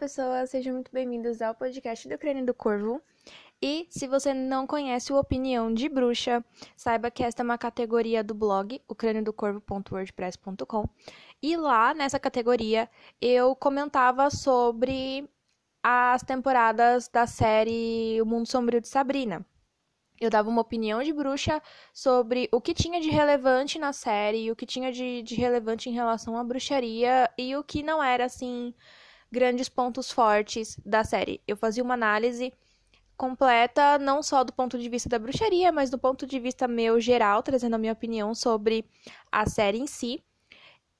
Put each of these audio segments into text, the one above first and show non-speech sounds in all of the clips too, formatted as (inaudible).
pessoas, sejam muito bem-vindos ao podcast do Crânio do Corvo. E se você não conhece o Opinião de Bruxa, saiba que esta é uma categoria do blog, o crâniodocorvo.wordpress.com. E lá nessa categoria eu comentava sobre as temporadas da série O Mundo Sombrio de Sabrina. Eu dava uma opinião de bruxa sobre o que tinha de relevante na série, o que tinha de, de relevante em relação à bruxaria e o que não era, assim, grandes pontos fortes da série. Eu fazia uma análise completa, não só do ponto de vista da bruxaria, mas do ponto de vista meu geral, trazendo a minha opinião sobre a série em si.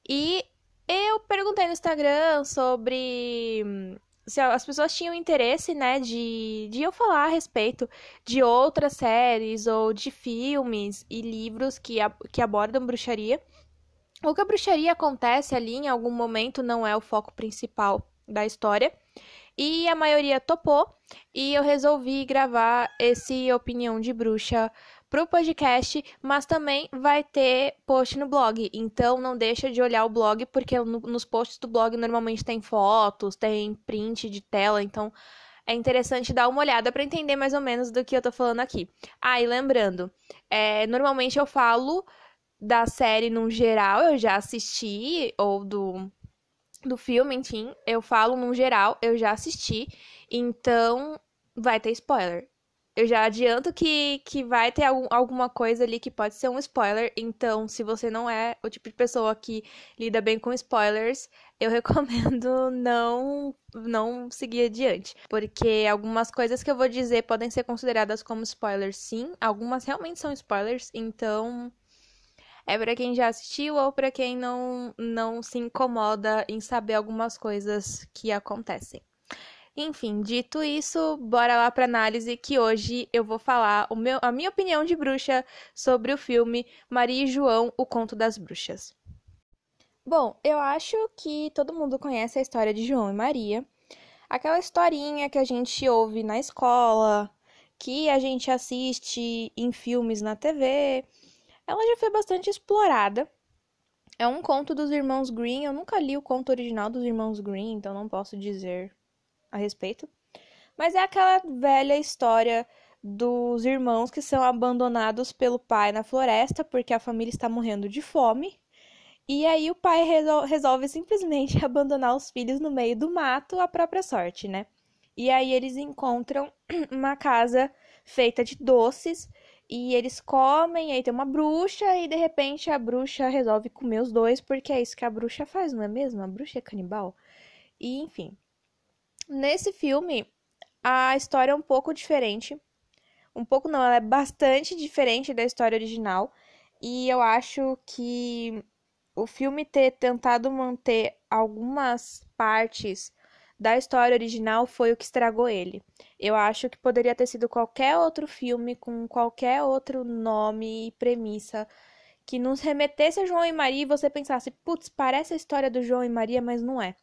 E eu perguntei no Instagram sobre hum, se as pessoas tinham interesse, né, de, de eu falar a respeito de outras séries ou de filmes e livros que, que abordam bruxaria. O que a bruxaria acontece ali em algum momento não é o foco principal da história. E a maioria topou. E eu resolvi gravar esse Opinião de Bruxa pro podcast, mas também vai ter post no blog. Então não deixa de olhar o blog, porque no, nos posts do blog normalmente tem fotos, tem print de tela, então é interessante dar uma olhada para entender mais ou menos do que eu tô falando aqui. Ah, e lembrando, é, normalmente eu falo da série no geral, eu já assisti, ou do do filme, enfim, eu falo no geral, eu já assisti, então vai ter spoiler. Eu já adianto que, que vai ter algum, alguma coisa ali que pode ser um spoiler, então se você não é o tipo de pessoa que lida bem com spoilers, eu (laughs) recomendo não não seguir adiante, porque algumas coisas que eu vou dizer podem ser consideradas como spoilers, sim, algumas realmente são spoilers, então é para quem já assistiu ou para quem não, não se incomoda em saber algumas coisas que acontecem. Enfim, dito isso, bora lá para análise que hoje eu vou falar meu, a minha opinião de bruxa sobre o filme Maria e João, o Conto das Bruxas. Bom, eu acho que todo mundo conhece a história de João e Maria. Aquela historinha que a gente ouve na escola, que a gente assiste em filmes na TV, ela já foi bastante explorada. É um conto dos irmãos Green. Eu nunca li o conto original dos irmãos Green, então não posso dizer a respeito. Mas é aquela velha história dos irmãos que são abandonados pelo pai na floresta porque a família está morrendo de fome. E aí o pai resol resolve simplesmente (laughs) abandonar os filhos no meio do mato à própria sorte, né? E aí eles encontram (clears throat) uma casa feita de doces e eles comem, aí tem uma bruxa, e de repente a bruxa resolve comer os dois, porque é isso que a bruxa faz, não é mesmo? A bruxa é canibal. E enfim. Nesse filme, a história é um pouco diferente. Um pouco não, ela é bastante diferente da história original. E eu acho que o filme ter tentado manter algumas partes da história original foi o que estragou ele. Eu acho que poderia ter sido qualquer outro filme com qualquer outro nome e premissa que nos remetesse a João e Maria e você pensasse, putz, parece a história do João e Maria, mas não é.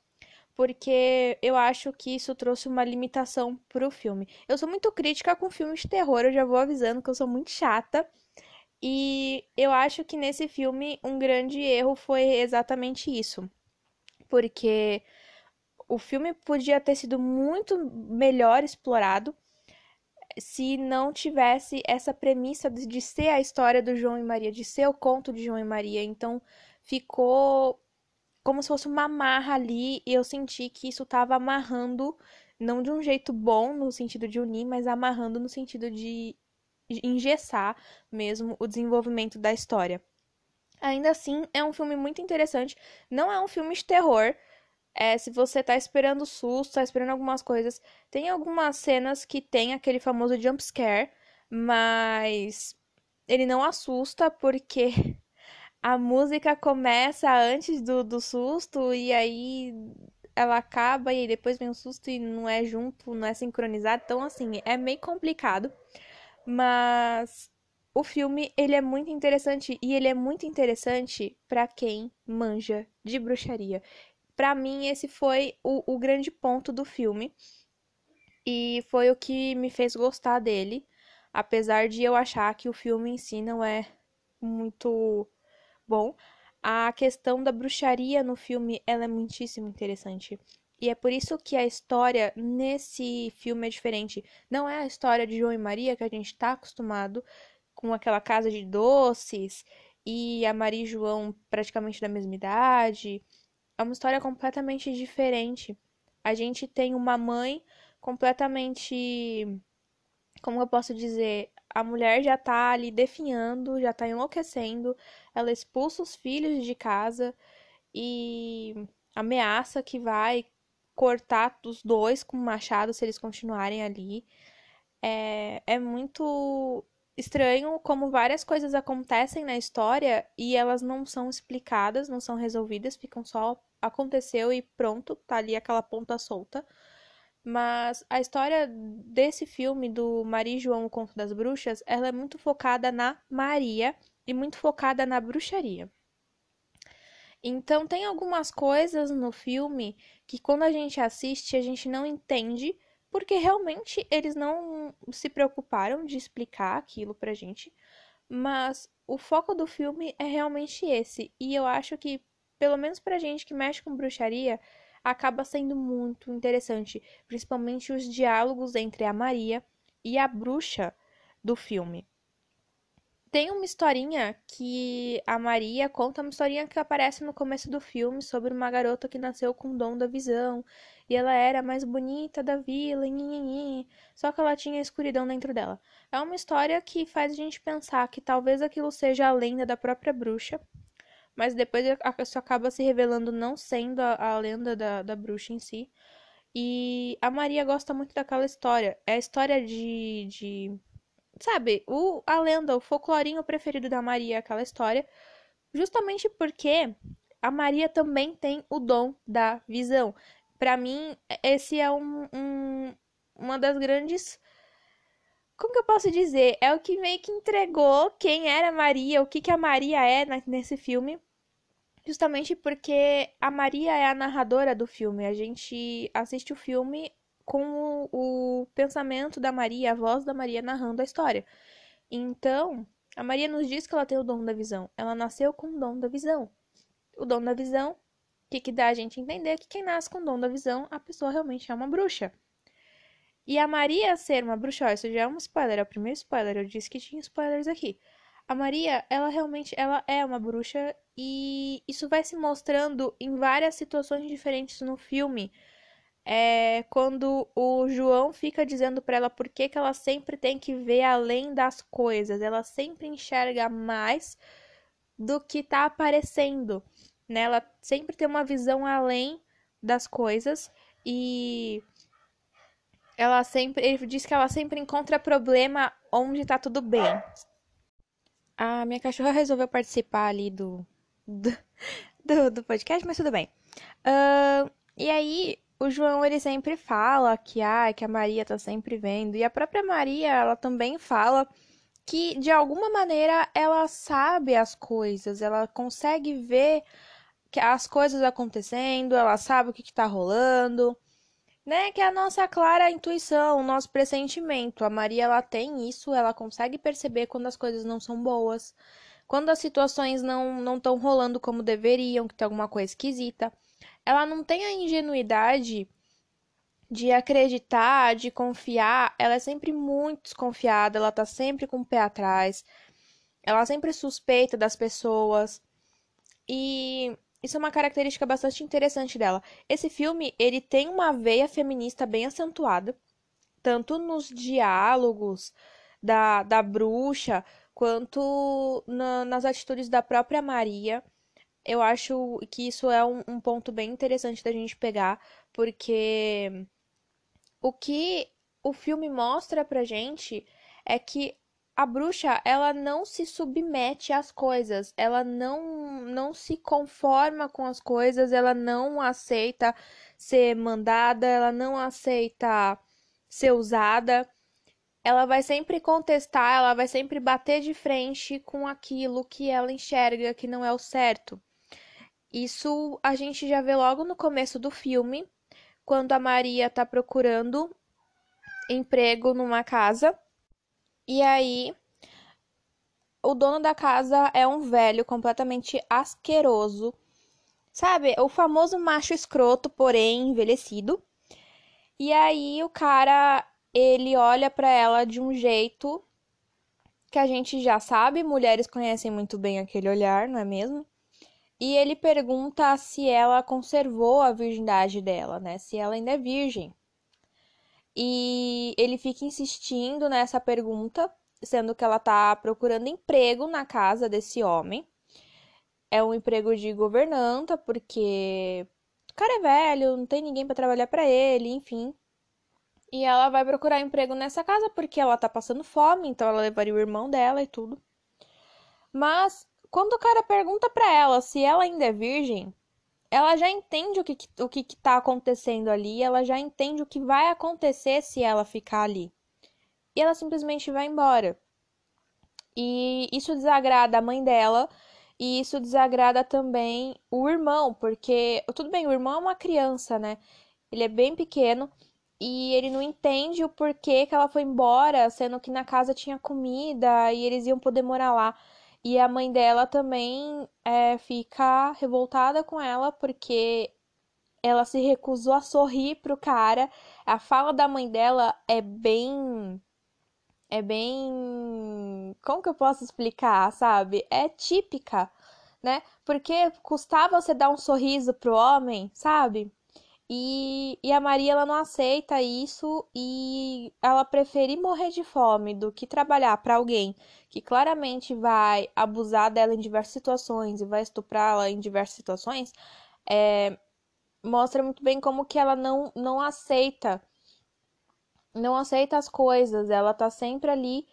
Porque eu acho que isso trouxe uma limitação pro filme. Eu sou muito crítica com filmes de terror, eu já vou avisando que eu sou muito chata. E eu acho que nesse filme um grande erro foi exatamente isso. Porque o filme podia ter sido muito melhor explorado se não tivesse essa premissa de ser a história do João e Maria, de ser o conto de João e Maria. Então ficou como se fosse uma amarra ali e eu senti que isso estava amarrando, não de um jeito bom no sentido de unir, mas amarrando no sentido de engessar mesmo o desenvolvimento da história. Ainda assim, é um filme muito interessante. Não é um filme de terror, é, se você tá esperando susto, tá esperando algumas coisas. Tem algumas cenas que tem aquele famoso jump scare, mas ele não assusta porque (laughs) a música começa antes do, do susto e aí ela acaba e depois vem o susto e não é junto, não é sincronizado. Então, assim, é meio complicado. Mas o filme, ele é muito interessante e ele é muito interessante para quem manja de bruxaria para mim, esse foi o, o grande ponto do filme. E foi o que me fez gostar dele. Apesar de eu achar que o filme em si não é muito bom. A questão da bruxaria no filme ela é muitíssimo interessante. E é por isso que a história nesse filme é diferente. Não é a história de João e Maria que a gente está acostumado, com aquela casa de doces e a Maria e João praticamente da mesma idade. É uma história completamente diferente. A gente tem uma mãe completamente. Como eu posso dizer? A mulher já tá ali definhando, já tá enlouquecendo. Ela expulsa os filhos de casa e ameaça que vai cortar os dois com machado se eles continuarem ali. É, é muito estranho como várias coisas acontecem na história e elas não são explicadas, não são resolvidas, ficam só aconteceu e pronto, tá ali aquela ponta solta. Mas a história desse filme do Maria e João, o Conto das Bruxas, ela é muito focada na Maria e muito focada na bruxaria. Então tem algumas coisas no filme que quando a gente assiste a gente não entende porque realmente eles não se preocuparam de explicar aquilo pra gente, mas o foco do filme é realmente esse, e eu acho que, pelo menos pra gente que mexe com bruxaria, acaba sendo muito interessante, principalmente os diálogos entre a Maria e a bruxa do filme. Tem uma historinha que a Maria conta, uma historinha que aparece no começo do filme sobre uma garota que nasceu com o dom da visão e ela era a mais bonita da vila, só que ela tinha escuridão dentro dela. É uma história que faz a gente pensar que talvez aquilo seja a lenda da própria bruxa, mas depois isso acaba se revelando não sendo a, a lenda da, da bruxa em si. E a Maria gosta muito daquela história. É a história de, de sabe, o, a lenda, o folclorinho preferido da Maria, aquela história, justamente porque a Maria também tem o dom da visão. Para mim, esse é um, um, uma das grandes. Como que eu posso dizer? É o que meio que entregou quem era Maria, o que, que a Maria é nesse filme. Justamente porque a Maria é a narradora do filme. A gente assiste o filme com o, o pensamento da Maria, a voz da Maria narrando a história. Então, a Maria nos diz que ela tem o dom da visão. Ela nasceu com o dom da visão. O dom da visão, que, que dá a gente entender que quem nasce com o dom da visão, a pessoa realmente é uma bruxa. E a Maria ser uma bruxa, ó, isso já é um spoiler, é o primeiro spoiler, eu disse que tinha spoilers aqui. A Maria, ela realmente, ela é uma bruxa e isso vai se mostrando em várias situações diferentes no filme é quando o João fica dizendo para ela por que, que ela sempre tem que ver além das coisas, ela sempre enxerga mais do que tá aparecendo, né? Ela sempre tem uma visão além das coisas e ela sempre, ele diz que ela sempre encontra problema onde tá tudo bem. A minha cachorra resolveu participar ali do do, do, do podcast, mas tudo bem. Uh, e aí o João ele sempre fala que ah, que a Maria tá sempre vendo. E a própria Maria ela também fala que de alguma maneira ela sabe as coisas, ela consegue ver as coisas acontecendo, ela sabe o que, que tá rolando, né? Que é a nossa clara intuição, o nosso pressentimento. A Maria ela tem isso, ela consegue perceber quando as coisas não são boas, quando as situações não não estão rolando como deveriam, que tem alguma coisa esquisita ela não tem a ingenuidade de acreditar, de confiar, ela é sempre muito desconfiada, ela tá sempre com o pé atrás, ela sempre suspeita das pessoas. E isso é uma característica bastante interessante dela. Esse filme, ele tem uma veia feminista bem acentuada, tanto nos diálogos da, da bruxa, quanto na, nas atitudes da própria Maria eu acho que isso é um, um ponto bem interessante da gente pegar, porque o que o filme mostra pra gente é que a bruxa, ela não se submete às coisas, ela não não se conforma com as coisas, ela não aceita ser mandada, ela não aceita ser usada. Ela vai sempre contestar, ela vai sempre bater de frente com aquilo que ela enxerga que não é o certo. Isso a gente já vê logo no começo do filme, quando a Maria tá procurando emprego numa casa. E aí o dono da casa é um velho completamente asqueroso, Sabe? O famoso macho escroto, porém envelhecido. E aí o cara, ele olha para ela de um jeito que a gente já sabe, mulheres conhecem muito bem aquele olhar, não é mesmo? E ele pergunta se ela conservou a virgindade dela, né? Se ela ainda é virgem. E ele fica insistindo nessa pergunta, sendo que ela tá procurando emprego na casa desse homem. É um emprego de governanta, porque o cara é velho, não tem ninguém para trabalhar para ele, enfim. E ela vai procurar emprego nessa casa porque ela tá passando fome, então ela levaria o irmão dela e tudo. Mas quando o cara pergunta para ela se ela ainda é virgem, ela já entende o que, o que, que tá acontecendo ali, ela já entende o que vai acontecer se ela ficar ali. E ela simplesmente vai embora. E isso desagrada a mãe dela, e isso desagrada também o irmão, porque tudo bem, o irmão é uma criança, né? Ele é bem pequeno, e ele não entende o porquê que ela foi embora, sendo que na casa tinha comida e eles iam poder morar lá. E a mãe dela também é, fica revoltada com ela porque ela se recusou a sorrir pro cara. A fala da mãe dela é bem. É bem. Como que eu posso explicar, sabe? É típica, né? Porque custava você dar um sorriso pro homem, sabe? E, e a Maria ela não aceita isso e ela prefere morrer de fome do que trabalhar para alguém que claramente vai abusar dela em diversas situações e vai estuprá-la em diversas situações. É, mostra muito bem como que ela não, não aceita não aceita as coisas, ela tá sempre ali,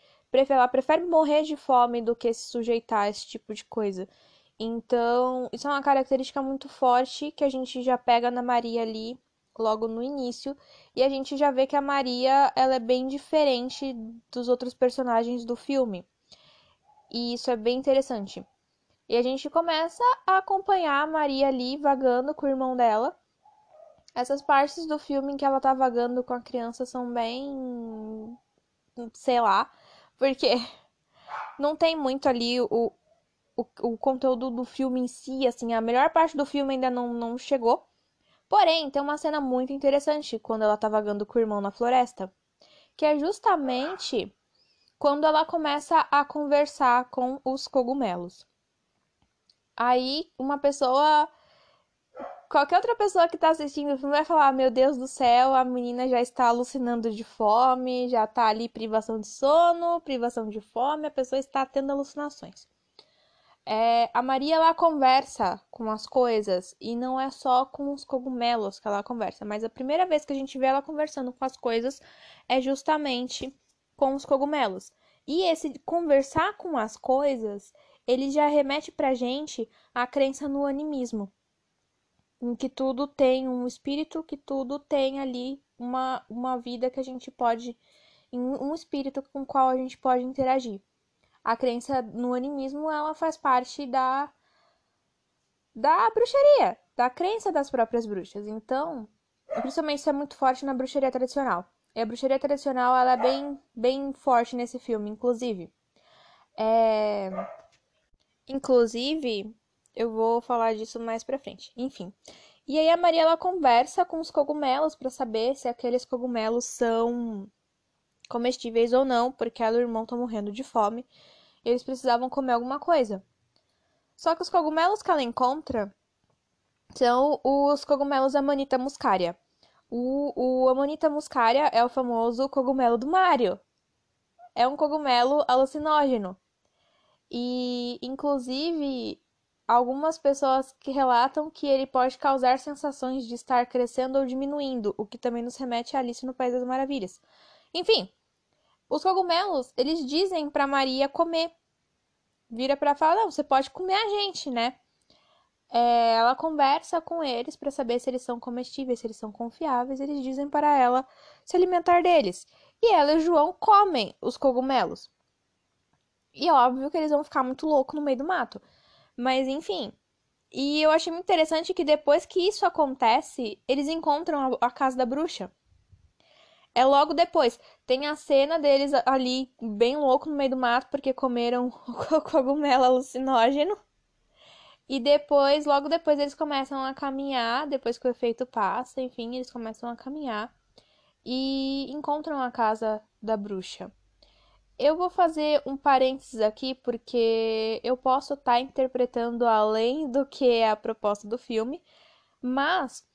ela prefere morrer de fome do que se sujeitar a esse tipo de coisa. Então, isso é uma característica muito forte que a gente já pega na Maria ali logo no início e a gente já vê que a Maria ela é bem diferente dos outros personagens do filme. E isso é bem interessante. E a gente começa a acompanhar a Maria ali vagando com o irmão dela. Essas partes do filme em que ela tá vagando com a criança são bem sei lá, porque (laughs) não tem muito ali o, o, o conteúdo do filme em si, assim, a melhor parte do filme ainda não, não chegou. Porém, tem uma cena muito interessante quando ela tá vagando com o irmão na floresta, que é justamente quando ela começa a conversar com os cogumelos. Aí, uma pessoa. Qualquer outra pessoa que tá assistindo o filme vai falar: Meu Deus do céu, a menina já está alucinando de fome, já tá ali privação de sono, privação de fome, a pessoa está tendo alucinações. É, a Maria ela conversa com as coisas e não é só com os cogumelos que ela conversa, mas a primeira vez que a gente vê ela conversando com as coisas é justamente com os cogumelos. E esse conversar com as coisas, ele já remete pra gente a crença no animismo, em que tudo tem um espírito, que tudo tem ali uma, uma vida que a gente pode, um espírito com o qual a gente pode interagir a crença no animismo ela faz parte da da bruxaria, da crença das próprias bruxas. Então, principalmente isso é muito forte na bruxaria tradicional. E a bruxaria tradicional ela é bem bem forte nesse filme, inclusive. É... Inclusive, eu vou falar disso mais pra frente. Enfim. E aí a Maria ela conversa com os cogumelos para saber se aqueles cogumelos são comestíveis ou não, porque ela e o irmão estão morrendo de fome eles precisavam comer alguma coisa. Só que os cogumelos que ela encontra são os cogumelos Amanita muscaria. O, o Amanita muscaria é o famoso cogumelo do Mario. É um cogumelo alucinógeno. E, inclusive, algumas pessoas que relatam que ele pode causar sensações de estar crescendo ou diminuindo, o que também nos remete a Alice no País das Maravilhas. Enfim, os cogumelos, eles dizem para Maria comer. Vira para falar, não, você pode comer a gente, né? É, ela conversa com eles para saber se eles são comestíveis, se eles são confiáveis. Eles dizem para ela se alimentar deles. E ela e o João comem os cogumelos. E óbvio que eles vão ficar muito loucos no meio do mato. Mas enfim. E eu achei muito interessante que depois que isso acontece, eles encontram a, a casa da bruxa. É logo depois. Tem a cena deles ali, bem louco no meio do mato, porque comeram (laughs) cogumelo alucinógeno. E depois, logo depois, eles começam a caminhar, depois que o efeito passa, enfim, eles começam a caminhar e encontram a casa da bruxa. Eu vou fazer um parênteses aqui porque eu posso estar tá interpretando além do que é a proposta do filme, mas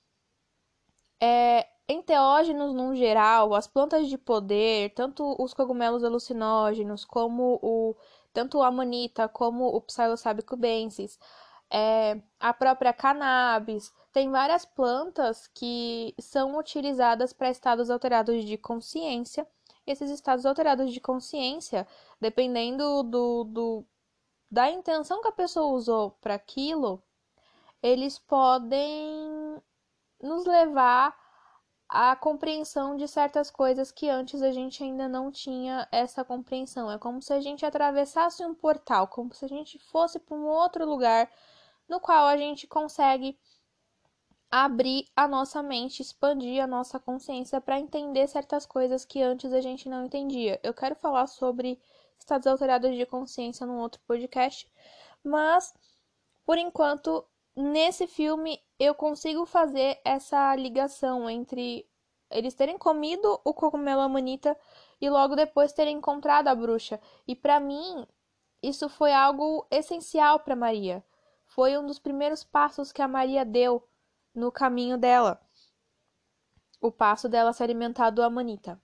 é, enteógenos no geral, as plantas de poder, tanto os cogumelos alucinógenos como o tanto a manita como o psilocybe cubensis, é, a própria cannabis, tem várias plantas que são utilizadas para estados alterados de consciência. Esses estados alterados de consciência, dependendo do, do da intenção que a pessoa usou para aquilo, eles podem nos levar à compreensão de certas coisas que antes a gente ainda não tinha essa compreensão. É como se a gente atravessasse um portal, como se a gente fosse para um outro lugar no qual a gente consegue abrir a nossa mente, expandir a nossa consciência para entender certas coisas que antes a gente não entendia. Eu quero falar sobre estados alterados de consciência num outro podcast, mas por enquanto nesse filme eu consigo fazer essa ligação entre eles terem comido o cogumelo amanita e logo depois terem encontrado a bruxa. E para mim, isso foi algo essencial para Maria. Foi um dos primeiros passos que a Maria deu no caminho dela. O passo dela se alimentar do Amanita.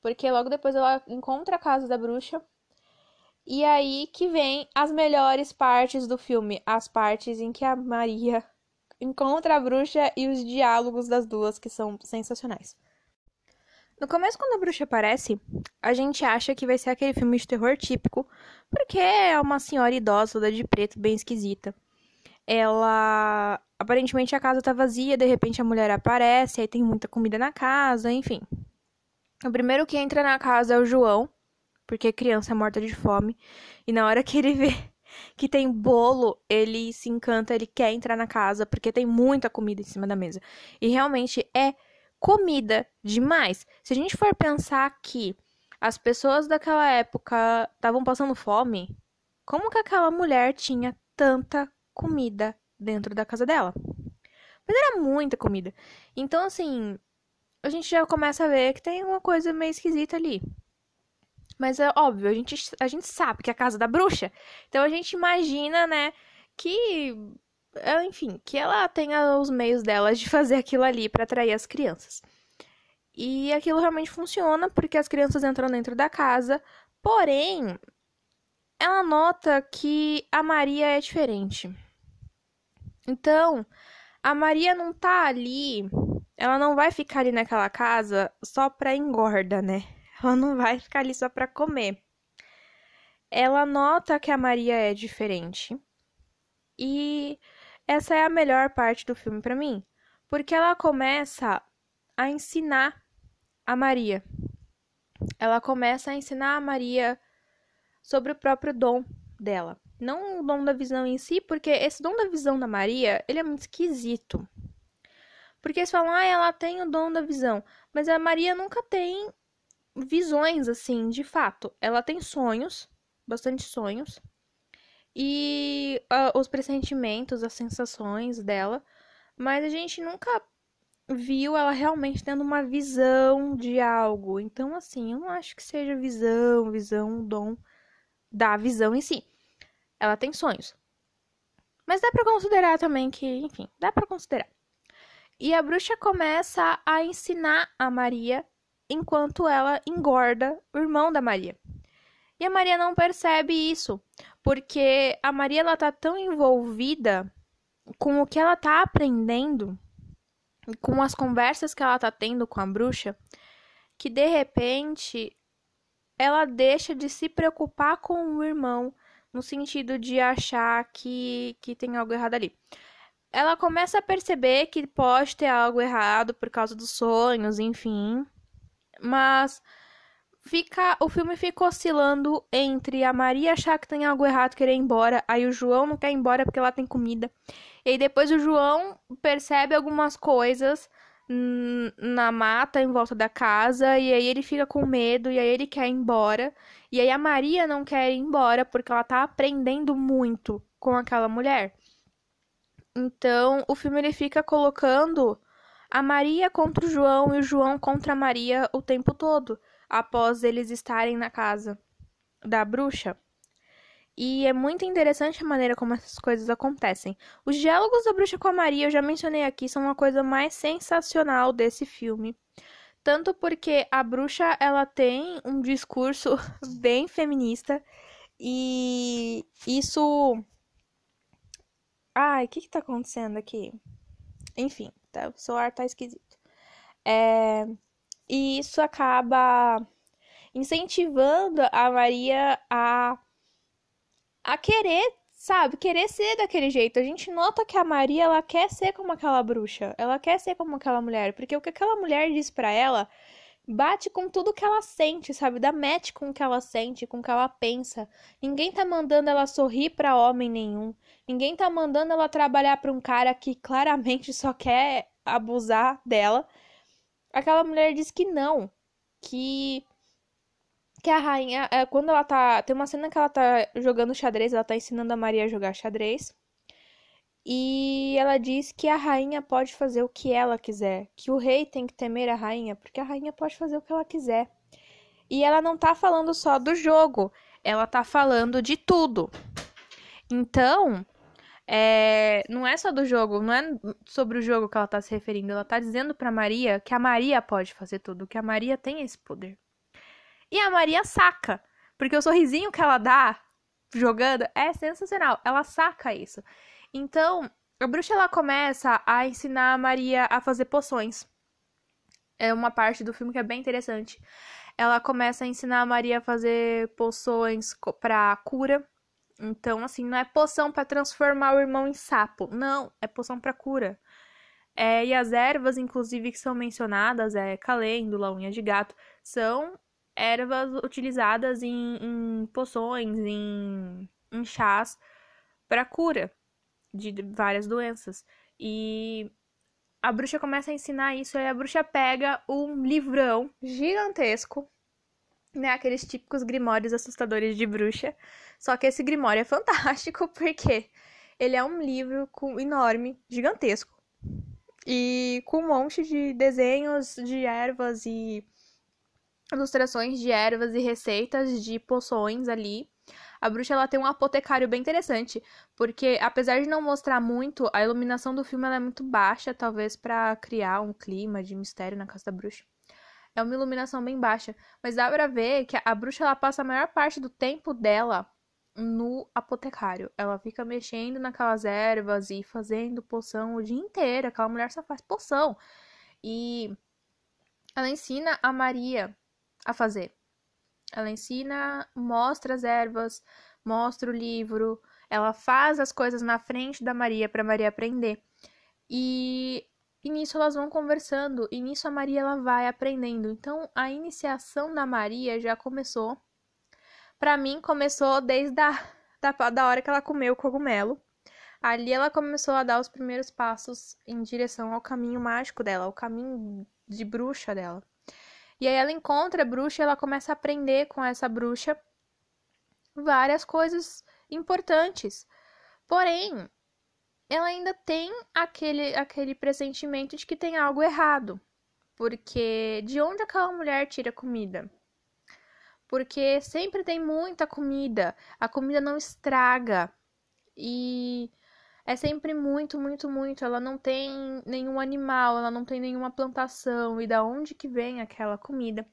Porque logo depois ela encontra a casa da bruxa. E aí que vem as melhores partes do filme, as partes em que a Maria encontra a bruxa e os diálogos das duas que são sensacionais. No começo, quando a bruxa aparece, a gente acha que vai ser aquele filme de terror típico, porque é uma senhora idosa, toda de preto, bem esquisita. Ela. Aparentemente a casa tá vazia, de repente a mulher aparece, aí tem muita comida na casa, enfim. O primeiro que entra na casa é o João, porque criança é morta de fome. E na hora que ele vê que tem bolo, ele se encanta, ele quer entrar na casa, porque tem muita comida em cima da mesa. E realmente é comida demais. Se a gente for pensar que as pessoas daquela época estavam passando fome, como que aquela mulher tinha tanta comida dentro da casa dela? Mas era muita comida. Então, assim, a gente já começa a ver que tem uma coisa meio esquisita ali. Mas é óbvio, a gente, a gente sabe que é a casa da bruxa. Então a gente imagina, né, que. Enfim, que ela tenha os meios dela de fazer aquilo ali para atrair as crianças. E aquilo realmente funciona porque as crianças entram dentro da casa, porém, ela nota que a Maria é diferente. Então, a Maria não tá ali, ela não vai ficar ali naquela casa só pra engorda, né? Ela não vai ficar ali só pra comer. Ela nota que a Maria é diferente. E essa é a melhor parte do filme para mim, porque ela começa a ensinar a Maria. Ela começa a ensinar a Maria sobre o próprio dom dela. Não o dom da visão em si, porque esse dom da visão da Maria, ele é muito esquisito. Porque eles falam, ah, ela tem o dom da visão. Mas a Maria nunca tem visões, assim, de fato. Ela tem sonhos, bastante sonhos. E uh, os pressentimentos, as sensações dela. Mas a gente nunca viu ela realmente tendo uma visão de algo. Então, assim, eu não acho que seja visão, visão, dom da visão em si. Ela tem sonhos. Mas dá para considerar também que, enfim, dá para considerar. E a bruxa começa a ensinar a Maria enquanto ela engorda o irmão da Maria. E a Maria não percebe isso, porque a Maria ela tá tão envolvida com o que ela tá aprendendo com as conversas que ela tá tendo com a bruxa, que de repente ela deixa de se preocupar com o irmão no sentido de achar que, que tem algo errado ali. Ela começa a perceber que pode ter algo errado por causa dos sonhos, enfim. Mas fica o filme fica oscilando entre a Maria achar que tem algo errado, querer ir embora, aí o João não quer ir embora porque ela tem comida. E aí depois o João percebe algumas coisas na mata em volta da casa e aí ele fica com medo e aí ele quer ir embora. E aí a Maria não quer ir embora porque ela tá aprendendo muito com aquela mulher. Então, o filme ele fica colocando a Maria contra o João e o João contra a Maria o tempo todo, após eles estarem na casa da bruxa. E é muito interessante a maneira como essas coisas acontecem. Os diálogos da bruxa com a Maria, eu já mencionei aqui, são uma coisa mais sensacional desse filme. Tanto porque a bruxa, ela tem um discurso (laughs) bem feminista e isso Ai, o que que tá acontecendo aqui? Enfim, tá, o celular tá esquisito. É, e isso acaba incentivando a Maria a, a querer, sabe, querer ser daquele jeito. A gente nota que a Maria, ela quer ser como aquela bruxa, ela quer ser como aquela mulher, porque o que aquela mulher diz para ela bate com tudo que ela sente, sabe? Dá match com o que ela sente, com o que ela pensa. Ninguém tá mandando ela sorrir para homem nenhum. Ninguém tá mandando ela trabalhar para um cara que claramente só quer abusar dela. Aquela mulher diz que não, que que a rainha, é, quando ela tá, tem uma cena que ela tá jogando xadrez, ela tá ensinando a Maria a jogar xadrez. E ela diz que a rainha pode fazer o que ela quiser, que o rei tem que temer a rainha, porque a rainha pode fazer o que ela quiser. E ela não tá falando só do jogo, ela tá falando de tudo. Então, é, não é só do jogo, não é sobre o jogo que ela tá se referindo, ela tá dizendo pra Maria que a Maria pode fazer tudo, que a Maria tem esse poder. E a Maria saca, porque o sorrisinho que ela dá jogando é sensacional, ela saca isso. Então, a bruxa ela começa a ensinar a Maria a fazer poções. É uma parte do filme que é bem interessante. Ela começa a ensinar a Maria a fazer poções para cura. Então, assim, não é poção para transformar o irmão em sapo. Não, é poção para cura. É, e as ervas, inclusive, que são mencionadas, é calêndula, unha de gato, são ervas utilizadas em, em poções, em, em chás para cura de várias doenças. E a bruxa começa a ensinar isso, aí a bruxa pega um livrão gigantesco, né? Aqueles típicos grimórios assustadores de bruxa. Só que esse grimório é fantástico (laughs) porque ele é um livro com, enorme, gigantesco. E com um monte de desenhos de ervas e ilustrações de ervas e receitas de poções ali. A bruxa ela tem um apotecário bem interessante, porque apesar de não mostrar muito, a iluminação do filme é muito baixa, talvez para criar um clima de mistério na casa da bruxa. É uma iluminação bem baixa, mas dá pra ver que a bruxa ela passa a maior parte do tempo dela no apotecário. Ela fica mexendo naquelas ervas e fazendo poção o dia inteiro. Aquela mulher só faz poção. E ela ensina a Maria a fazer. Ela ensina, mostra as ervas, mostra o livro, ela faz as coisas na frente da Maria para Maria aprender. E, e nisso elas vão conversando, e nisso a Maria ela vai aprendendo. Então a iniciação da Maria já começou. Para mim começou desde a da, da hora que ela comeu o cogumelo. Ali ela começou a dar os primeiros passos em direção ao caminho mágico dela, ao caminho de bruxa dela. E aí ela encontra a bruxa e ela começa a aprender com essa bruxa várias coisas importantes. Porém, ela ainda tem aquele, aquele pressentimento de que tem algo errado. Porque de onde aquela mulher tira comida? Porque sempre tem muita comida, a comida não estraga. E é sempre muito, muito, muito. Ela não tem nenhum animal, ela não tem nenhuma plantação. E da onde que vem aquela comida?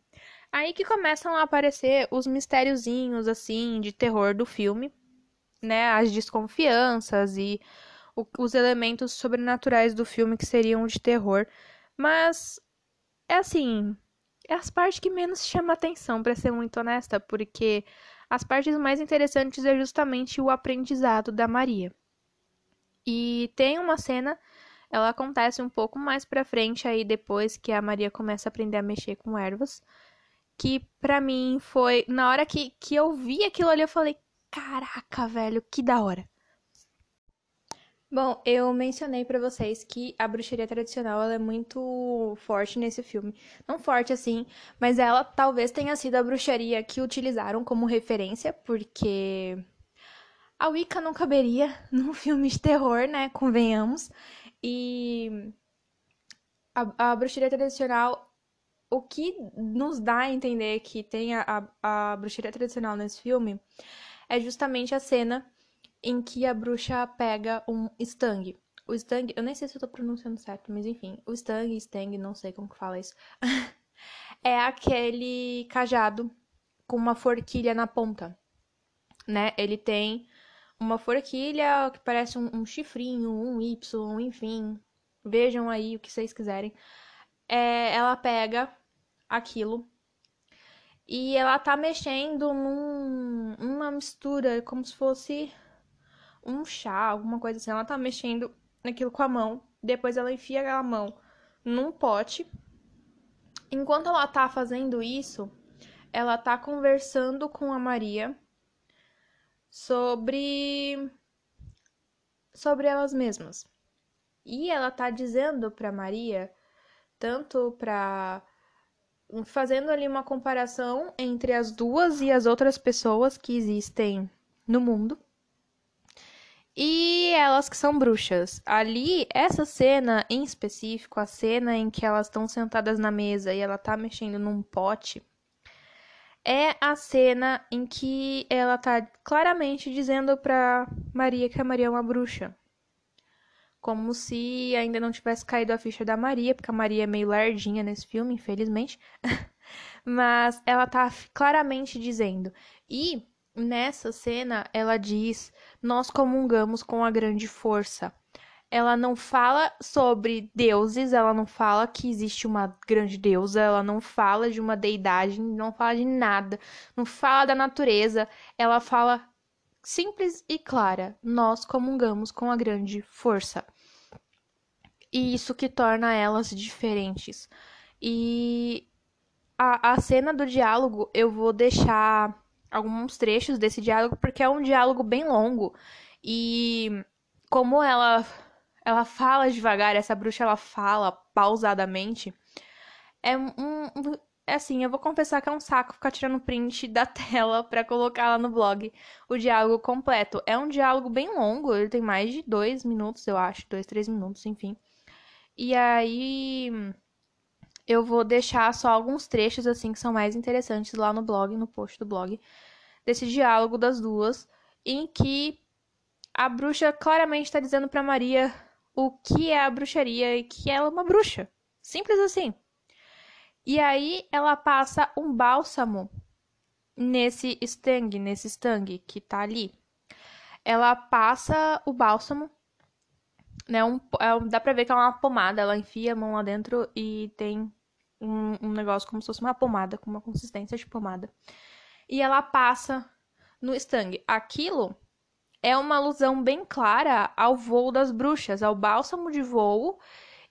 Aí que começam a aparecer os mistériozinhos, assim, de terror do filme, né? As desconfianças e o, os elementos sobrenaturais do filme que seriam de terror. Mas, é assim, é as partes que menos chama atenção, para ser muito honesta, porque as partes mais interessantes é justamente o aprendizado da Maria. E tem uma cena, ela acontece um pouco mais pra frente aí depois que a Maria começa a aprender a mexer com ervas, que pra mim foi, na hora que, que eu vi aquilo ali, eu falei, caraca, velho, que da hora. Bom, eu mencionei para vocês que a bruxaria tradicional ela é muito forte nesse filme. Não forte assim, mas ela talvez tenha sido a bruxaria que utilizaram como referência, porque A Wicca não caberia (laughs) num filme de terror, né? Convenhamos. E a, a bruxaria tradicional, o que nos dá a entender que tem a, a, a bruxaria tradicional nesse filme é justamente a cena em que a bruxa pega um Stang. O Stang, eu nem sei se eu tô pronunciando certo, mas enfim, o Stang, Stang, não sei como que fala isso. (laughs) é aquele cajado com uma forquilha na ponta, né? Ele tem uma forquilha que parece um, um chifrinho, um Y, enfim. Vejam aí o que vocês quiserem. É, ela pega aquilo e ela tá mexendo num, numa mistura, como se fosse um chá, alguma coisa assim. Ela tá mexendo naquilo com a mão. Depois ela enfia aquela mão num pote. Enquanto ela tá fazendo isso, ela tá conversando com a Maria sobre sobre elas mesmas. E ela tá dizendo para Maria, tanto para fazendo ali uma comparação entre as duas e as outras pessoas que existem no mundo. E elas que são bruxas. Ali, essa cena em específico, a cena em que elas estão sentadas na mesa e ela tá mexendo num pote, é a cena em que ela tá claramente dizendo pra Maria que a Maria é uma bruxa. Como se ainda não tivesse caído a ficha da Maria, porque a Maria é meio lardinha nesse filme, infelizmente. (laughs) Mas ela tá claramente dizendo. E nessa cena ela diz: Nós comungamos com a grande força ela não fala sobre deuses, ela não fala que existe uma grande deusa, ela não fala de uma deidade, não fala de nada, não fala da natureza, ela fala simples e clara: nós comungamos com a grande força. E isso que torna elas diferentes. E a, a cena do diálogo, eu vou deixar alguns trechos desse diálogo, porque é um diálogo bem longo. E como ela ela fala devagar, essa bruxa ela fala pausadamente. É um, é assim, eu vou confessar que é um saco ficar tirando print da (laughs) tela para colocar lá no blog o diálogo completo. É um diálogo bem longo, ele tem mais de dois minutos, eu acho, dois, três minutos, enfim. E aí eu vou deixar só alguns trechos assim que são mais interessantes lá no blog, no post do blog, desse diálogo das duas, em que a bruxa claramente está dizendo para Maria o que é a bruxaria e que ela é uma bruxa. Simples assim. E aí ela passa um bálsamo nesse stang, nesse stang que tá ali. Ela passa o bálsamo, né? Um, é, dá pra ver que é uma pomada. Ela enfia a mão lá dentro e tem um, um negócio como se fosse uma pomada, com uma consistência de pomada. E ela passa no stang. Aquilo é uma alusão bem clara ao voo das bruxas, ao bálsamo de voo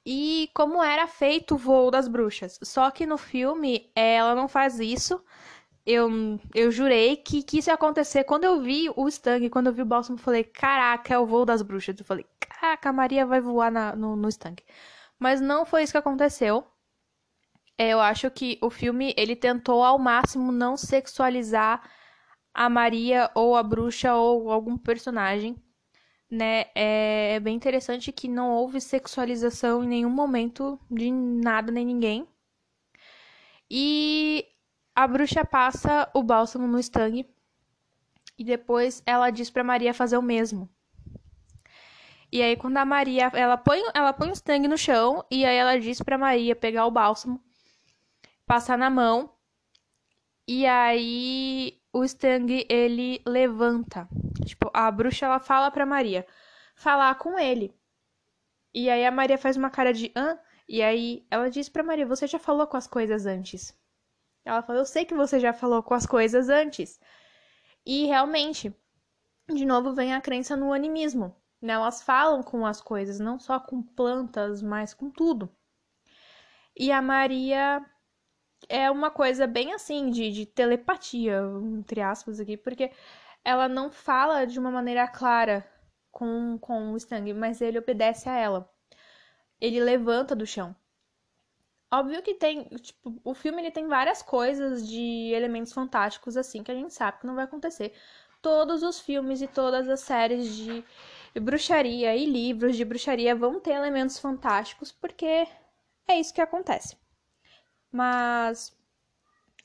e como era feito o voo das bruxas. Só que no filme ela não faz isso. Eu, eu jurei que, que isso ia acontecer. Quando eu vi o Stang, quando eu vi o bálsamo, eu falei: Caraca, é o voo das bruxas. Eu falei: Caraca, a Maria vai voar na, no, no Stang. Mas não foi isso que aconteceu. É, eu acho que o filme ele tentou ao máximo não sexualizar a Maria ou a bruxa ou algum personagem, né? É, é bem interessante que não houve sexualização em nenhum momento de nada nem ninguém. E a bruxa passa o bálsamo no Stang e depois ela diz para Maria fazer o mesmo. E aí quando a Maria, ela põe, ela põe o Stang no chão e aí ela diz para Maria pegar o bálsamo, passar na mão. E aí o Stang ele levanta. Tipo, a bruxa ela fala pra Maria falar com ele. E aí a Maria faz uma cara de hã? E aí ela diz pra Maria: Você já falou com as coisas antes? Ela fala: Eu sei que você já falou com as coisas antes. E realmente, de novo vem a crença no animismo. Né? Elas falam com as coisas, não só com plantas, mas com tudo. E a Maria é uma coisa bem assim, de, de telepatia, entre aspas aqui, porque ela não fala de uma maneira clara com, com o Stang, mas ele obedece a ela. Ele levanta do chão. Óbvio que tem, tipo, o filme ele tem várias coisas de elementos fantásticos assim que a gente sabe que não vai acontecer. todos os filmes e todas as séries de bruxaria e livros de bruxaria vão ter elementos fantásticos, porque é isso que acontece. Mas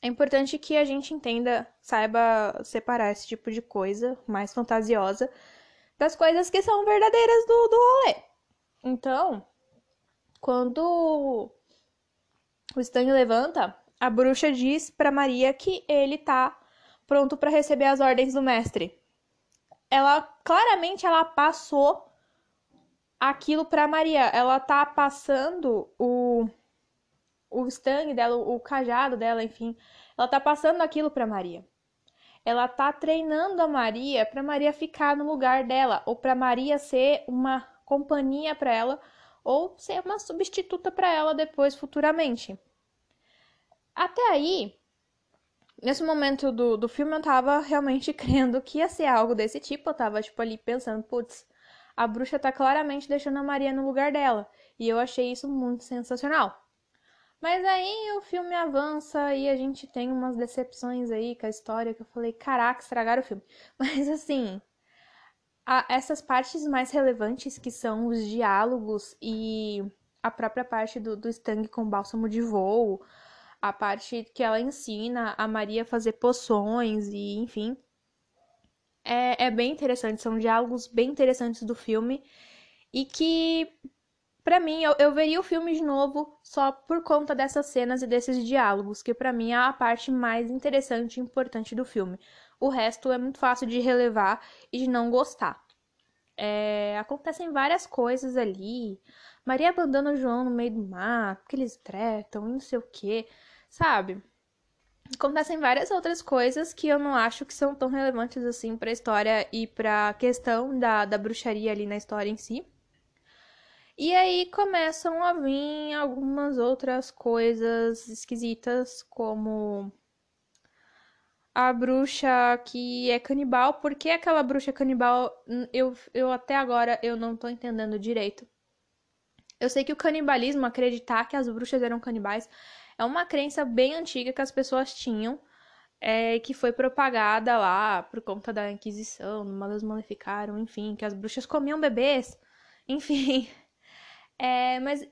é importante que a gente entenda, saiba separar esse tipo de coisa mais fantasiosa das coisas que são verdadeiras do, do rolê. Então, quando o Stan levanta, a bruxa diz para Maria que ele tá pronto para receber as ordens do mestre. Ela claramente ela passou aquilo para Maria. Ela tá passando o o stand dela, o cajado dela, enfim, ela tá passando aquilo para Maria. Ela tá treinando a Maria para Maria ficar no lugar dela ou para Maria ser uma companhia para ela ou ser uma substituta para ela depois futuramente. Até aí, nesse momento do, do filme, eu tava realmente (laughs) crendo que ia ser algo desse tipo. Eu tava, tipo, ali pensando, putz, a bruxa tá claramente deixando a Maria no lugar dela. E eu achei isso muito sensacional. Mas aí o filme avança e a gente tem umas decepções aí com a história que eu falei, caraca, estragaram o filme. (laughs) Mas assim, a, essas partes mais relevantes que são os diálogos e a própria parte do, do Stang com bálsamo de voo, a parte que ela ensina a Maria a fazer poções e enfim. É, é bem interessante, são diálogos bem interessantes do filme e que para mim, eu, eu veria o filme de novo só por conta dessas cenas e desses diálogos, que para mim é a parte mais interessante e importante do filme. O resto é muito fácil de relevar e de não gostar. É, acontecem várias coisas ali. Maria abandona o João no meio do mar, porque eles tretam e não sei o que, sabe? Acontecem várias outras coisas que eu não acho que são tão relevantes assim pra história e pra questão da, da bruxaria ali na história em si. E aí começam a vir algumas outras coisas esquisitas, como a bruxa que é canibal. Por que aquela bruxa canibal? Eu, eu até agora eu não tô entendendo direito. Eu sei que o canibalismo, acreditar que as bruxas eram canibais, é uma crença bem antiga que as pessoas tinham, é, que foi propagada lá por conta da Inquisição, no Malus Maleficaram, enfim, que as bruxas comiam bebês, (laughs) enfim. É, mas,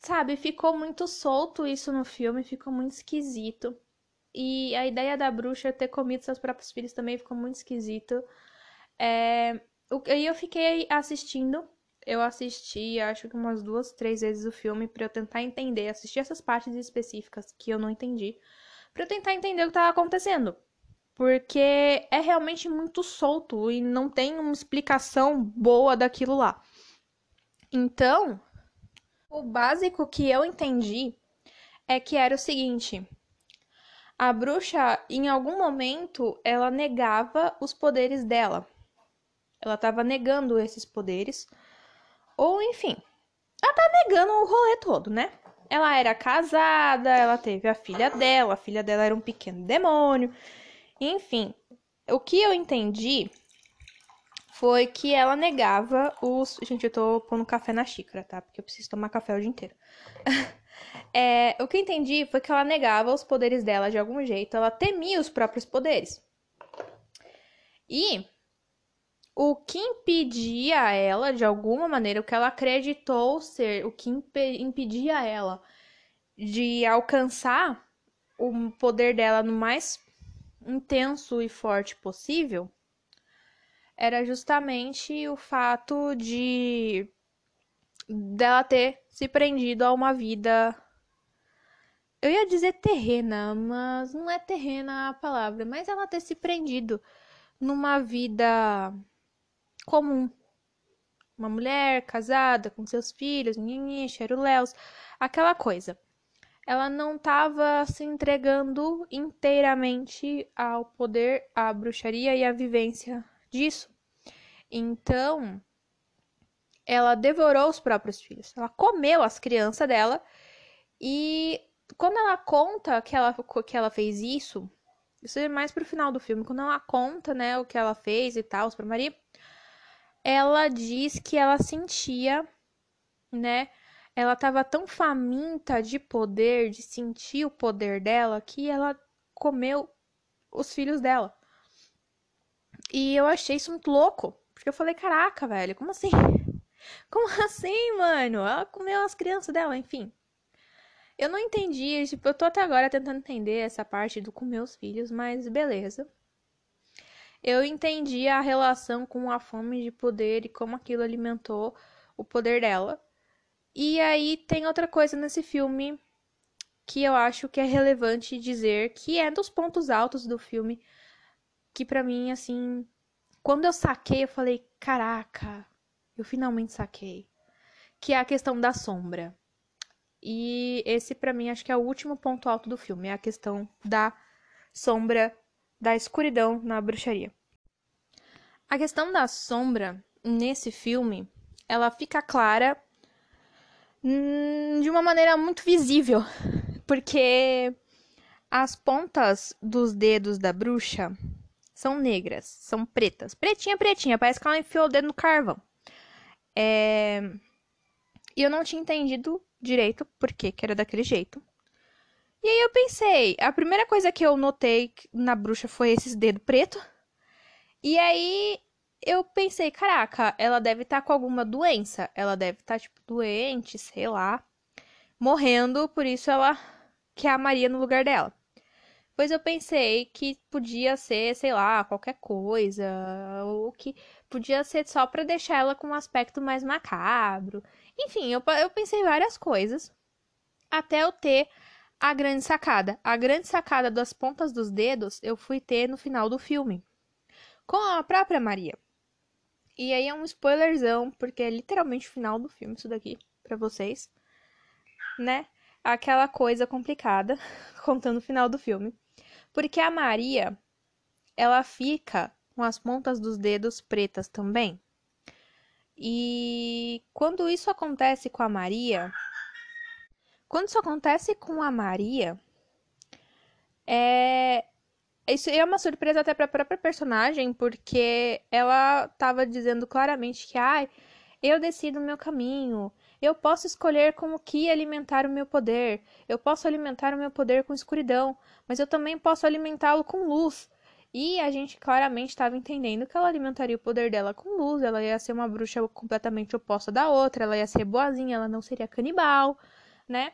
sabe, ficou muito solto isso no filme, ficou muito esquisito. E a ideia da bruxa ter comido seus próprios filhos também ficou muito esquisito. É, e eu fiquei assistindo. Eu assisti, acho que umas duas, três vezes o filme para eu tentar entender, assistir essas partes específicas que eu não entendi, para eu tentar entender o que estava acontecendo. Porque é realmente muito solto e não tem uma explicação boa daquilo lá. Então, o básico que eu entendi é que era o seguinte: a bruxa, em algum momento, ela negava os poderes dela. Ela estava negando esses poderes. Ou, enfim, ela tá negando o rolê todo, né? Ela era casada, ela teve a filha dela, a filha dela era um pequeno demônio. Enfim, o que eu entendi foi que ela negava os. Gente, eu tô pondo café na xícara, tá? Porque eu preciso tomar café o dia inteiro. (laughs) é, o que eu entendi foi que ela negava os poderes dela de algum jeito, ela temia os próprios poderes. E o que impedia ela, de alguma maneira, o que ela acreditou ser, o que impedia ela de alcançar o poder dela no mais intenso e forte possível era justamente o fato de dela ter se prendido a uma vida eu ia dizer terrena, mas não é terrena a palavra, mas ela ter se prendido numa vida comum. Uma mulher casada com seus filhos, nhinhi, xeruléus, aquela coisa. Ela não estava se entregando inteiramente ao poder, à bruxaria e à vivência disso. Então, ela devorou os próprios filhos. Ela comeu as crianças dela e quando ela conta que ela, que ela fez isso, isso é mais pro final do filme, quando ela conta, né, o que ela fez e tal para Maria, ela diz que ela sentia, né, ela estava tão faminta de poder, de sentir o poder dela, que ela comeu os filhos dela. E eu achei isso muito louco. Porque eu falei, caraca, velho, como assim? Como (laughs) assim, mano? Ela comeu as crianças dela, enfim. Eu não entendi, tipo, eu tô até agora tentando entender essa parte do comer os filhos, mas beleza. Eu entendi a relação com a fome de poder e como aquilo alimentou o poder dela. E aí tem outra coisa nesse filme que eu acho que é relevante dizer, que é dos pontos altos do filme, que para mim assim, quando eu saquei, eu falei, caraca, eu finalmente saquei, que é a questão da sombra. E esse para mim acho que é o último ponto alto do filme, é a questão da sombra, da escuridão na bruxaria. A questão da sombra nesse filme, ela fica clara hum, de uma maneira muito visível, (laughs) porque as pontas dos dedos da bruxa são negras, são pretas. Pretinha, pretinha, parece que ela enfiou o dedo no carvão. É... E eu não tinha entendido direito por que era daquele jeito. E aí eu pensei, a primeira coisa que eu notei na bruxa foi esses dedos pretos. E aí eu pensei, caraca, ela deve estar tá com alguma doença. Ela deve estar, tá, tipo, doente, sei lá. Morrendo, por isso ela quer a Maria no lugar dela. Pois eu pensei que podia ser, sei lá, qualquer coisa, ou que podia ser só para deixar ela com um aspecto mais macabro. Enfim, eu, eu pensei várias coisas até eu ter a grande sacada. A grande sacada das pontas dos dedos eu fui ter no final do filme, com a própria Maria. E aí é um spoilerzão, porque é literalmente o final do filme isso daqui para vocês, né? Aquela coisa complicada, (laughs) contando o final do filme. Porque a Maria, ela fica com as pontas dos dedos pretas também. E quando isso acontece com a Maria, quando isso acontece com a Maria, é isso é uma surpresa até para a própria personagem, porque ela estava dizendo claramente que, ai, eu decido o meu caminho, eu posso escolher com o que alimentar o meu poder. Eu posso alimentar o meu poder com escuridão, mas eu também posso alimentá-lo com luz. E a gente claramente estava entendendo que ela alimentaria o poder dela com luz, ela ia ser uma bruxa completamente oposta da outra, ela ia ser boazinha, ela não seria canibal, né?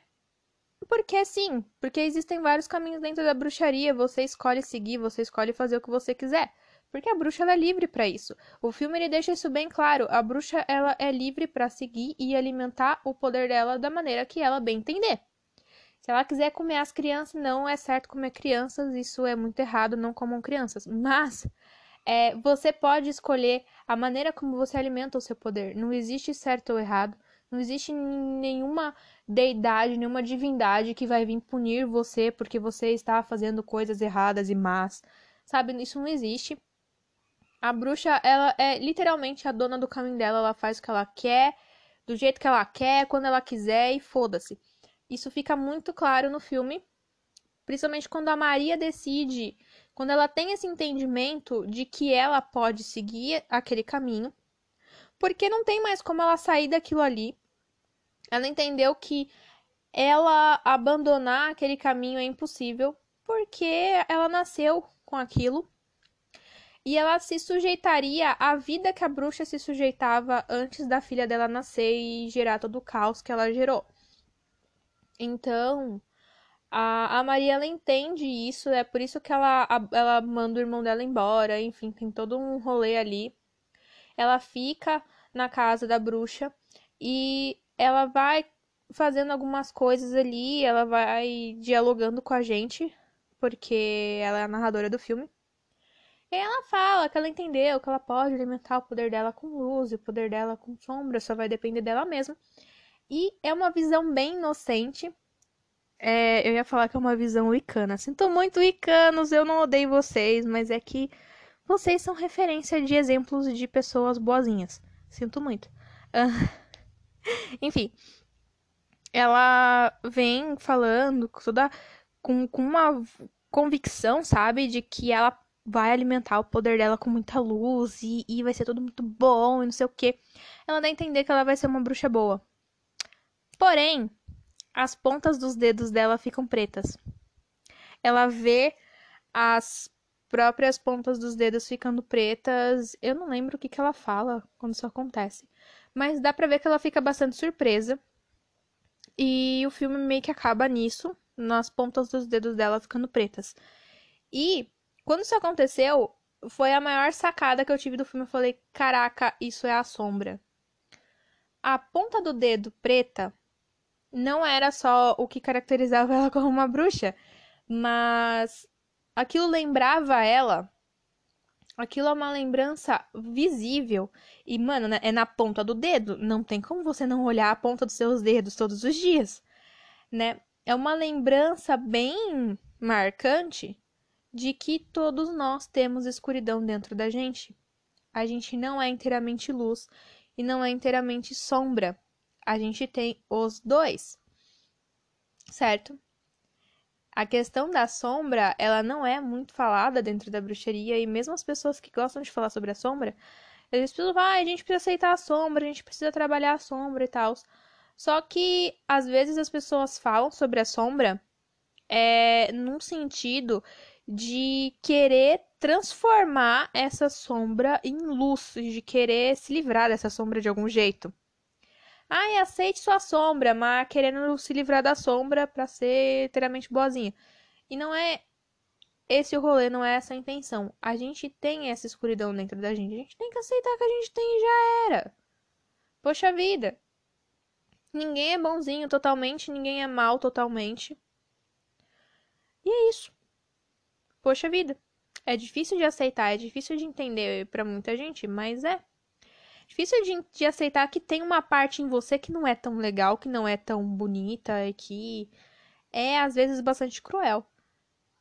Porque sim, porque existem vários caminhos dentro da bruxaria, você escolhe seguir, você escolhe fazer o que você quiser. Porque a bruxa ela é livre para isso. O filme ele deixa isso bem claro. A bruxa ela é livre para seguir e alimentar o poder dela da maneira que ela bem entender. Se ela quiser comer as crianças, não é certo comer crianças, isso é muito errado, não comam crianças. Mas é, você pode escolher a maneira como você alimenta o seu poder. Não existe certo ou errado. Não existe nenhuma deidade, nenhuma divindade que vai vir punir você porque você está fazendo coisas erradas e más. Sabe, isso não existe. A bruxa, ela é literalmente a dona do caminho dela, ela faz o que ela quer, do jeito que ela quer, quando ela quiser e foda-se. Isso fica muito claro no filme, principalmente quando a Maria decide, quando ela tem esse entendimento de que ela pode seguir aquele caminho, porque não tem mais como ela sair daquilo ali. Ela entendeu que ela abandonar aquele caminho é impossível, porque ela nasceu com aquilo e ela se sujeitaria à vida que a bruxa se sujeitava antes da filha dela nascer e gerar todo o caos que ela gerou. Então, a, a Maria ela entende isso, é por isso que ela, a, ela manda o irmão dela embora, enfim, tem todo um rolê ali. Ela fica na casa da bruxa e ela vai fazendo algumas coisas ali, ela vai dialogando com a gente, porque ela é a narradora do filme. E ela fala que ela entendeu que ela pode alimentar o poder dela com luz e o poder dela com sombra, só vai depender dela mesma. E é uma visão bem inocente. É, eu ia falar que é uma visão wicana. Sinto muito, wicanos, eu não odeio vocês, mas é que vocês são referência de exemplos de pessoas boazinhas. Sinto muito. (laughs) Enfim, ela vem falando toda com, com uma convicção, sabe, de que ela vai alimentar o poder dela com muita luz e, e vai ser tudo muito bom e não sei o que. Ela dá a entender que ela vai ser uma bruxa boa. Porém, as pontas dos dedos dela ficam pretas. Ela vê as próprias pontas dos dedos ficando pretas. Eu não lembro o que, que ela fala quando isso acontece. Mas dá pra ver que ela fica bastante surpresa. E o filme meio que acaba nisso, nas pontas dos dedos dela ficando pretas. E quando isso aconteceu, foi a maior sacada que eu tive do filme. Eu falei: caraca, isso é a sombra. A ponta do dedo preta não era só o que caracterizava (laughs) ela como uma bruxa, mas aquilo lembrava ela. Aquilo é uma lembrança visível. E, mano, né, é na ponta do dedo. Não tem como você não olhar a ponta dos seus dedos todos os dias, né? É uma lembrança bem marcante de que todos nós temos escuridão dentro da gente. A gente não é inteiramente luz e não é inteiramente sombra. A gente tem os dois, certo? A questão da sombra, ela não é muito falada dentro da bruxaria e mesmo as pessoas que gostam de falar sobre a sombra, eles precisam, ah, a gente precisa aceitar a sombra, a gente precisa trabalhar a sombra e tal. Só que às vezes as pessoas falam sobre a sombra é, num sentido de querer transformar essa sombra em luz, de querer se livrar dessa sombra de algum jeito. Ai, aceite sua sombra, mas querendo se livrar da sombra para ser inteiramente boazinha. E não é esse o rolê, não é essa a intenção. A gente tem essa escuridão dentro da gente. A gente tem que aceitar que a gente tem e já era. Poxa vida. Ninguém é bonzinho totalmente, ninguém é mal totalmente. E é isso poxa vida. É difícil de aceitar, é difícil de entender para muita gente, mas é. Difícil de, de, aceitar que tem uma parte em você que não é tão legal, que não é tão bonita e que é às vezes bastante cruel.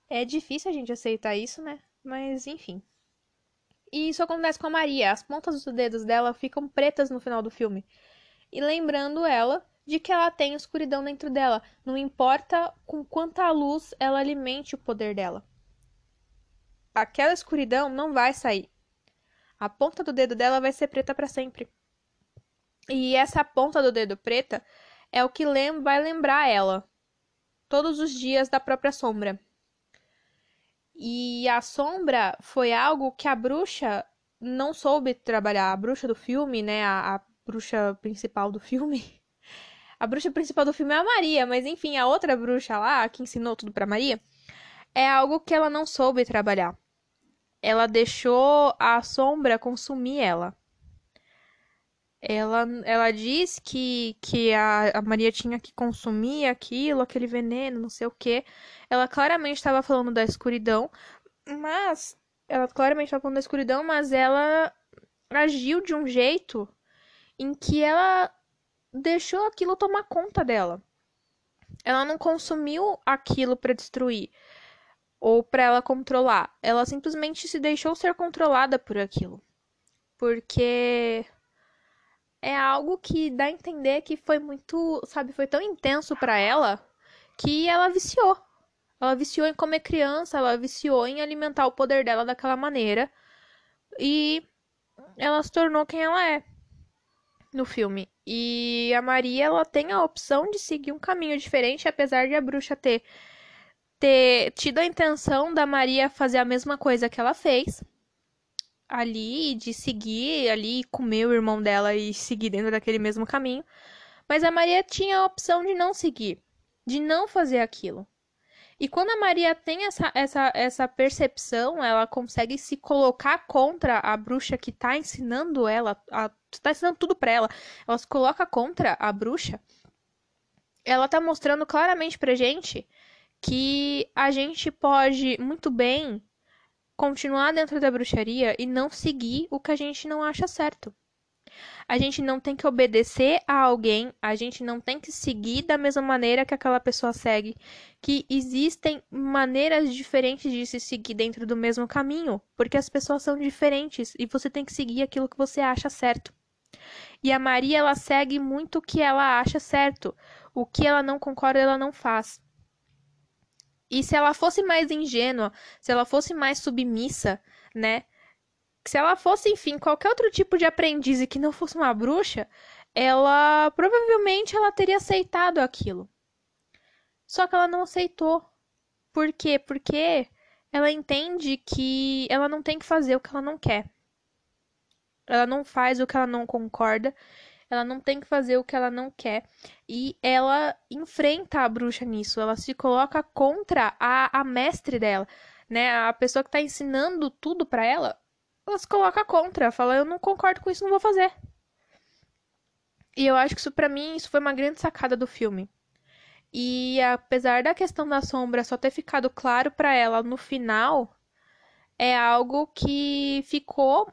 É difícil a gente aceitar isso, né? Mas enfim. E isso acontece com a Maria. As pontas dos dedos dela ficam pretas no final do filme. E lembrando ela de que ela tem escuridão dentro dela. Não importa com quanta luz ela alimente o poder dela aquela escuridão não vai sair. A ponta do dedo dela vai ser preta para sempre. E essa ponta do dedo preta é o que lem vai lembrar ela todos os dias da própria sombra. E a sombra foi algo que a bruxa não soube trabalhar. A bruxa do filme, né? A, a bruxa principal do filme. (laughs) A bruxa principal do filme é a Maria, mas enfim, a outra bruxa lá, que ensinou tudo pra Maria, é algo que ela não soube trabalhar ela deixou a sombra consumir ela. Ela, ela diz que, que a, a Maria tinha que consumir aquilo, aquele veneno, não sei o que. Ela claramente estava falando da escuridão, mas. Ela claramente estava falando da escuridão, mas ela agiu de um jeito em que ela deixou aquilo tomar conta dela. Ela não consumiu aquilo para destruir ou para ela controlar. Ela simplesmente se deixou ser controlada por aquilo. Porque é algo que dá a entender que foi muito, sabe, foi tão intenso para ela que ela viciou. Ela viciou em comer criança, ela viciou em alimentar o poder dela daquela maneira. E ela se tornou quem ela é no filme. E a Maria, ela tem a opção de seguir um caminho diferente, apesar de a bruxa ter ter tido a intenção da Maria fazer a mesma coisa que ela fez ali, de seguir ali, comer o irmão dela e seguir dentro daquele mesmo caminho. Mas a Maria tinha a opção de não seguir, de não fazer aquilo. E quando a Maria tem essa, essa, essa percepção, ela consegue se colocar contra a bruxa que está ensinando ela, está ensinando tudo para ela. Ela se coloca contra a bruxa. Ela está mostrando claramente pra gente que a gente pode muito bem continuar dentro da bruxaria e não seguir o que a gente não acha certo. A gente não tem que obedecer a alguém, a gente não tem que seguir da mesma maneira que aquela pessoa segue, que existem maneiras diferentes de se seguir dentro do mesmo caminho, porque as pessoas são diferentes e você tem que seguir aquilo que você acha certo. E a Maria ela segue muito o que ela acha certo, o que ela não concorda ela não faz. E se ela fosse mais ingênua, se ela fosse mais submissa, né? Se ela fosse, enfim, qualquer outro tipo de aprendiz e que não fosse uma bruxa, ela provavelmente ela teria aceitado aquilo. Só que ela não aceitou. Por quê? Porque ela entende que ela não tem que fazer o que ela não quer. Ela não faz o que ela não concorda. Ela não tem que fazer o que ela não quer. E ela enfrenta a bruxa nisso. Ela se coloca contra a, a mestre dela, né? A pessoa que tá ensinando tudo para ela. Ela se coloca contra. Fala, eu não concordo com isso, não vou fazer. E eu acho que isso, para mim, isso foi uma grande sacada do filme. E apesar da questão da sombra só ter ficado claro para ela no final, é algo que ficou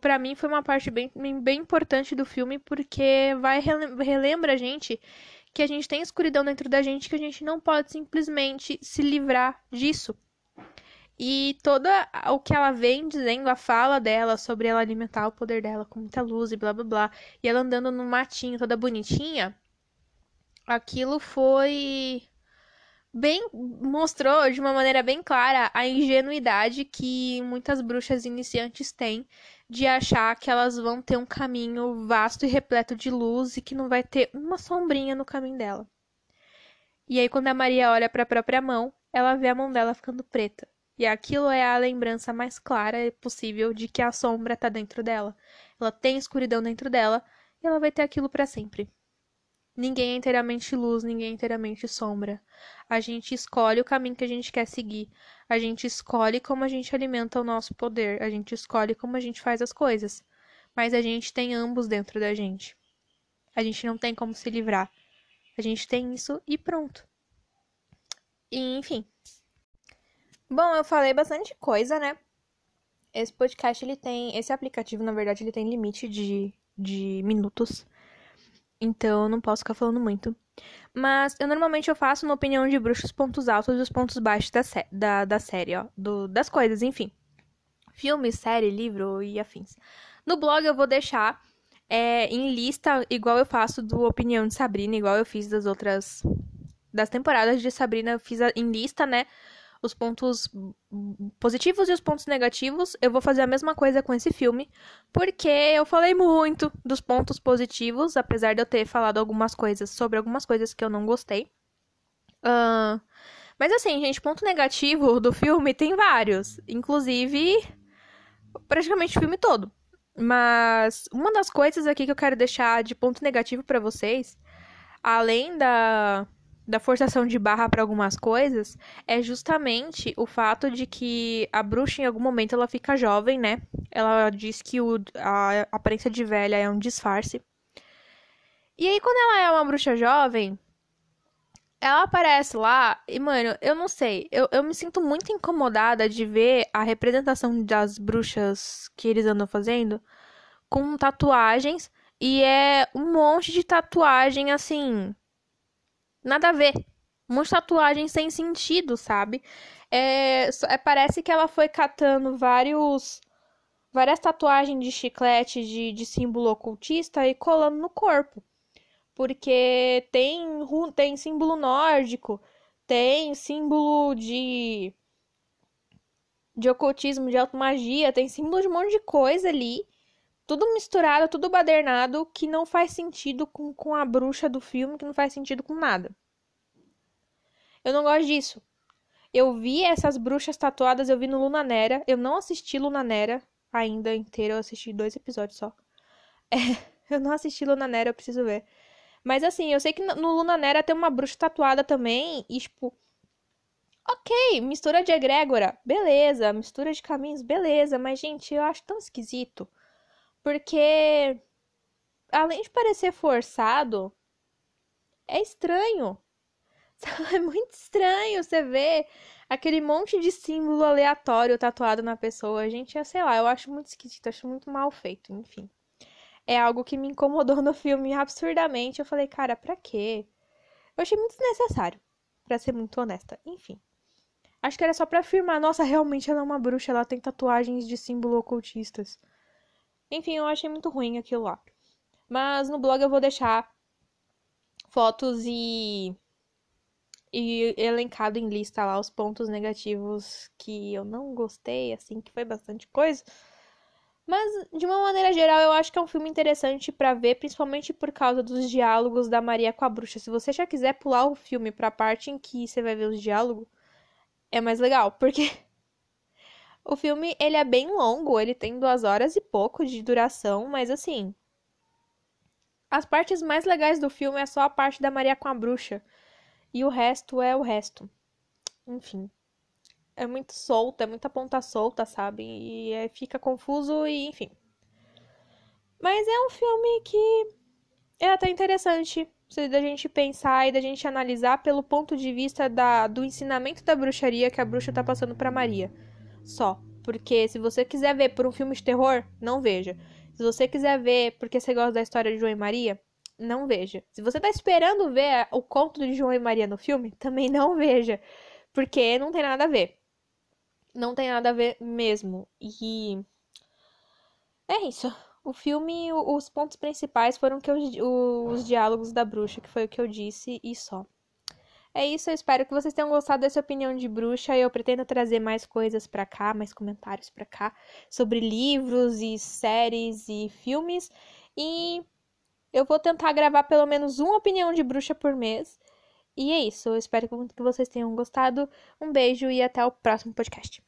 para mim foi uma parte bem, bem importante do filme porque vai relembra a gente que a gente tem escuridão dentro da gente que a gente não pode simplesmente se livrar disso. E toda o que ela vem dizendo, a fala dela sobre ela alimentar o poder dela com muita luz e blá blá blá, e ela andando no matinho toda bonitinha, aquilo foi bem mostrou de uma maneira bem clara a ingenuidade que muitas bruxas iniciantes têm de achar que elas vão ter um caminho vasto e repleto de luz e que não vai ter uma sombrinha no caminho dela. E aí quando a Maria olha para a própria mão, ela vê a mão dela ficando preta. E aquilo é a lembrança mais clara possível de que a sombra está dentro dela. Ela tem escuridão dentro dela e ela vai ter aquilo para sempre. Ninguém é inteiramente luz, ninguém é inteiramente sombra. A gente escolhe o caminho que a gente quer seguir. A gente escolhe como a gente alimenta o nosso poder. A gente escolhe como a gente faz as coisas. Mas a gente tem ambos dentro da gente. A gente não tem como se livrar. A gente tem isso e pronto. E, enfim. Bom, eu falei bastante coisa, né? Esse podcast, ele tem. Esse aplicativo, na verdade, ele tem limite de, de minutos então não posso ficar falando muito. Mas eu normalmente eu faço uma opinião de bruxos os pontos altos e os pontos baixos da, da, da série, ó. Do, das coisas, enfim. Filme, série, livro e afins. No blog eu vou deixar é, em lista, igual eu faço do Opinião de Sabrina, igual eu fiz das outras. Das temporadas de Sabrina, eu fiz em lista, né? Os pontos positivos e os pontos negativos. Eu vou fazer a mesma coisa com esse filme, porque eu falei muito dos pontos positivos, apesar de eu ter falado algumas coisas sobre algumas coisas que eu não gostei. Uh, mas assim, gente, ponto negativo (laughs) do filme tem vários, inclusive praticamente o filme todo. Mas uma das coisas aqui que eu quero deixar de ponto negativo para vocês, além da da forçação de barra para algumas coisas é justamente o fato de que a bruxa em algum momento ela fica jovem, né? Ela diz que o, a aparência de velha é um disfarce. E aí quando ela é uma bruxa jovem, ela aparece lá e, mano, eu não sei. Eu, eu me sinto muito incomodada de ver a representação das bruxas que eles andam fazendo com tatuagens. E é um monte de tatuagem assim nada a ver. Uma tatuagem sem sentido, sabe? É, é, parece que ela foi catando vários várias tatuagens de chiclete de, de símbolo ocultista e colando no corpo. Porque tem, tem símbolo nórdico, tem símbolo de de ocultismo, de automagia, tem símbolo de um monte de coisa ali tudo misturado, tudo badernado, que não faz sentido com, com a bruxa do filme, que não faz sentido com nada. Eu não gosto disso. Eu vi essas bruxas tatuadas, eu vi no Luna Nera. Eu não assisti Luna Nera ainda inteira, eu assisti dois episódios só. (laughs) É, eu não assisti Luna Nera, eu preciso ver. Mas assim, eu sei que no Luna Nera tem uma bruxa tatuada também, e tipo. Ok, mistura de egrégora, beleza. Mistura de caminhos, beleza. Mas, gente, eu acho tão esquisito. Porque, além de parecer forçado, é estranho. (laughs) É muito estranho você ver aquele monte de símbolo aleatório tatuado na pessoa. Gente, eu sei lá, eu acho muito esquisito, acho muito mal feito, enfim. É algo que me incomodou no filme absurdamente. Eu falei, cara, pra quê? Eu achei muito desnecessário, para ser muito honesta. Enfim. Acho que era só pra afirmar, nossa, realmente ela é uma bruxa, ela tem tatuagens de símbolo ocultistas. Enfim, eu achei muito ruim aquilo lá. Mas no blog eu vou deixar fotos e e elencado em lista lá os pontos negativos que eu não gostei, assim, que foi bastante coisa. Mas de uma maneira geral, eu acho que é um filme interessante para ver, principalmente por causa dos diálogos da Maria com a bruxa. Se você já quiser pular o filme para a parte em que você vai ver os diálogos, é mais legal, porque O filme, ele é bem longo, ele tem duas horas e pouco de duração, mas assim... As partes mais legais do filme é só a parte da Maria com a bruxa. E o resto é o resto. Enfim. É muito solta, é muita ponta solta, sabe? E é, fica confuso e enfim. Mas é um filme que é até interessante da gente pensar e da gente analisar pelo ponto de vista da, do ensinamento da bruxaria que a bruxa tá passando para Maria. Só. Porque se você quiser ver por um filme de terror, não veja. Se você quiser ver porque você gosta da história de João e Maria, não veja. Se você tá esperando ver o conto de João e Maria no filme, (laughs) também não veja. Porque não tem nada a ver. Não tem nada a ver mesmo. E. É isso. O filme, os pontos principais foram que eu, os diálogos da bruxa, que foi o que eu disse, e só. É isso, eu espero que vocês tenham gostado dessa opinião de bruxa. Eu pretendo trazer mais coisas para cá, mais comentários para cá sobre livros e séries e filmes. E eu vou tentar gravar pelo menos uma opinião de bruxa por mês. E é isso, eu espero que vocês tenham gostado. Um beijo e até o próximo podcast.